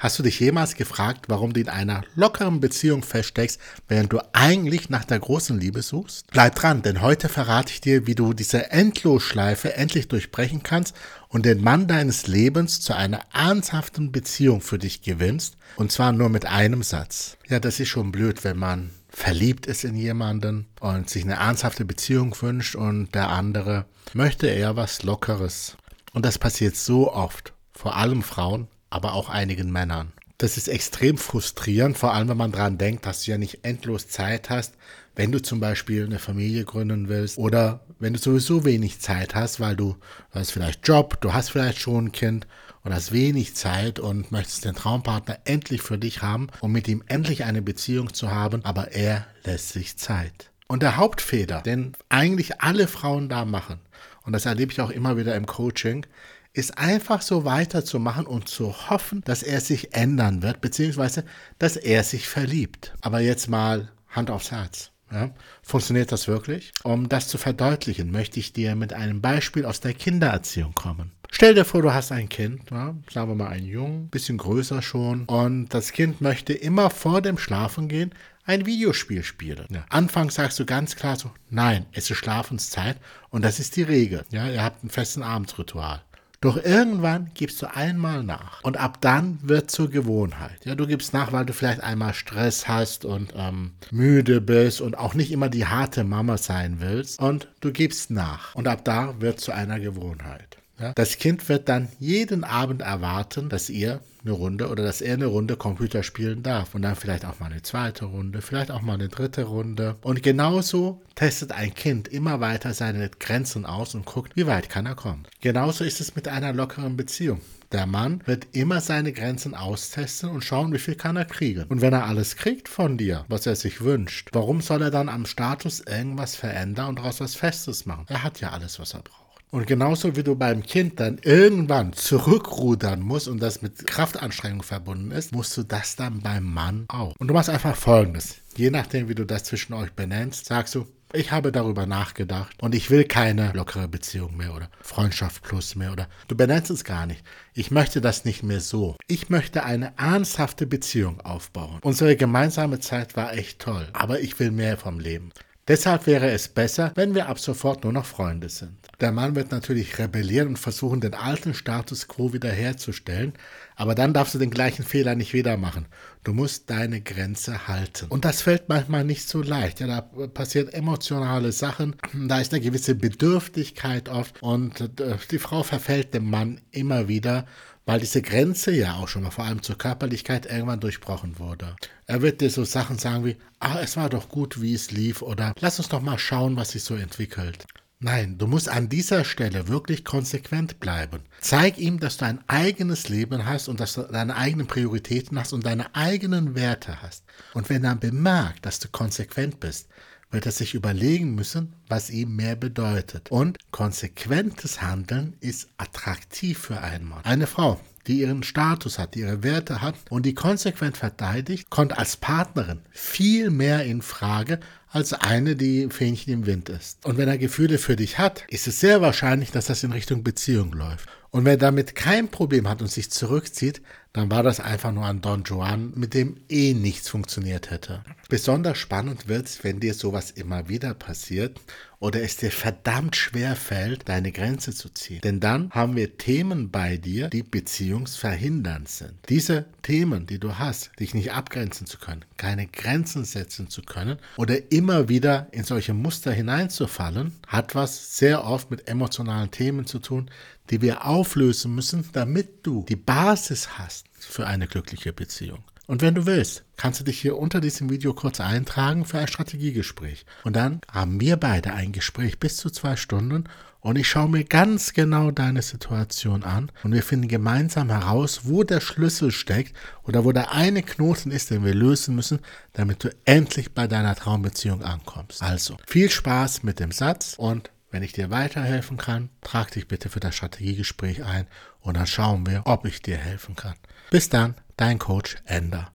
Hast du dich jemals gefragt, warum du in einer lockeren Beziehung feststeckst, während du eigentlich nach der großen Liebe suchst? Bleib dran, denn heute verrate ich dir, wie du diese Endlosschleife endlich durchbrechen kannst und den Mann deines Lebens zu einer ernsthaften Beziehung für dich gewinnst. Und zwar nur mit einem Satz. Ja, das ist schon blöd, wenn man verliebt ist in jemanden und sich eine ernsthafte Beziehung wünscht und der andere möchte eher was Lockeres. Und das passiert so oft, vor allem Frauen, aber auch einigen Männern. Das ist extrem frustrierend, vor allem wenn man daran denkt, dass du ja nicht endlos Zeit hast, wenn du zum Beispiel eine Familie gründen willst oder wenn du sowieso wenig Zeit hast, weil du, du hast vielleicht Job, du hast vielleicht schon ein Kind und hast wenig Zeit und möchtest den Traumpartner endlich für dich haben, um mit ihm endlich eine Beziehung zu haben, aber er lässt sich Zeit. Und der Hauptfehler, den eigentlich alle Frauen da machen, und das erlebe ich auch immer wieder im Coaching, ist einfach so weiterzumachen und zu hoffen, dass er sich ändern wird, beziehungsweise dass er sich verliebt. Aber jetzt mal Hand aufs Herz. Ja? Funktioniert das wirklich? Um das zu verdeutlichen, möchte ich dir mit einem Beispiel aus der Kindererziehung kommen. Stell dir vor, du hast ein Kind, ja, sagen wir mal ein Jungen, bisschen größer schon, und das Kind möchte immer vor dem Schlafengehen ein Videospiel spielen. Ja. Anfangs sagst du ganz klar so, nein, es ist Schlafenszeit und das ist die Regel. Ja, ihr habt ein festes Abendsritual. Doch irgendwann gibst du einmal nach. Und ab dann wird zur Gewohnheit. Ja, du gibst nach, weil du vielleicht einmal Stress hast und ähm, müde bist und auch nicht immer die harte Mama sein willst. Und du gibst nach. Und ab da wird zu einer Gewohnheit. Ja? Das Kind wird dann jeden Abend erwarten, dass ihr eine Runde oder dass er eine Runde Computer spielen darf. Und dann vielleicht auch mal eine zweite Runde, vielleicht auch mal eine dritte Runde. Und genauso testet ein Kind immer weiter seine Grenzen aus und guckt, wie weit kann er kommen. Genauso ist es mit einer lockeren Beziehung. Der Mann wird immer seine Grenzen austesten und schauen, wie viel kann er kriegen. Und wenn er alles kriegt von dir, was er sich wünscht, warum soll er dann am Status irgendwas verändern und daraus was Festes machen? Er hat ja alles, was er braucht. Und genauso wie du beim Kind dann irgendwann zurückrudern musst und das mit Kraftanstrengung verbunden ist, musst du das dann beim Mann auch. Und du machst einfach folgendes. Je nachdem, wie du das zwischen euch benennst, sagst du, ich habe darüber nachgedacht und ich will keine lockere Beziehung mehr oder Freundschaft plus mehr oder du benennst es gar nicht. Ich möchte das nicht mehr so. Ich möchte eine ernsthafte Beziehung aufbauen. Unsere gemeinsame Zeit war echt toll, aber ich will mehr vom Leben. Deshalb wäre es besser, wenn wir ab sofort nur noch Freunde sind. Der Mann wird natürlich rebellieren und versuchen, den alten Status quo wiederherzustellen, aber dann darfst du den gleichen Fehler nicht wieder machen. Du musst deine Grenze halten. Und das fällt manchmal nicht so leicht. Ja, da passieren emotionale Sachen, da ist eine gewisse Bedürftigkeit oft und äh, die Frau verfällt dem Mann immer wieder, weil diese Grenze ja auch schon mal vor allem zur Körperlichkeit irgendwann durchbrochen wurde. Er wird dir so Sachen sagen wie, ah, es war doch gut, wie es lief oder lass uns doch mal schauen, was sich so entwickelt. Nein, du musst an dieser Stelle wirklich konsequent bleiben. Zeig ihm, dass du ein eigenes Leben hast und dass du deine eigenen Prioritäten hast und deine eigenen Werte hast. Und wenn er bemerkt, dass du konsequent bist, wird er sich überlegen müssen, was ihm mehr bedeutet. Und konsequentes Handeln ist attraktiv für einen Mann. Eine Frau, die ihren Status hat, die ihre Werte hat und die konsequent verteidigt, kommt als Partnerin viel mehr in Frage als eine, die Fähnchen im Wind ist. Und wenn er Gefühle für dich hat, ist es sehr wahrscheinlich, dass das in Richtung Beziehung läuft. Und wer damit kein Problem hat und sich zurückzieht, dann war das einfach nur ein Don Juan, mit dem eh nichts funktioniert hätte. Besonders spannend wird es, wenn dir sowas immer wieder passiert oder es dir verdammt schwer fällt, deine Grenze zu ziehen. Denn dann haben wir Themen bei dir, die beziehungsverhindernd sind. Diese Themen, die du hast, dich nicht abgrenzen zu können, keine Grenzen setzen zu können oder immer wieder in solche Muster hineinzufallen, hat was sehr oft mit emotionalen Themen zu tun, die wir auflösen müssen, damit du die Basis hast für eine glückliche Beziehung. Und wenn du willst, kannst du dich hier unter diesem Video kurz eintragen für ein Strategiegespräch. Und dann haben wir beide ein Gespräch bis zu zwei Stunden und ich schaue mir ganz genau deine Situation an und wir finden gemeinsam heraus, wo der Schlüssel steckt oder wo der eine Knoten ist, den wir lösen müssen, damit du endlich bei deiner Traumbeziehung ankommst. Also, viel Spaß mit dem Satz und wenn ich dir weiterhelfen kann, trag dich bitte für das Strategiegespräch ein und dann schauen wir, ob ich dir helfen kann. Bis dann, dein Coach Ender.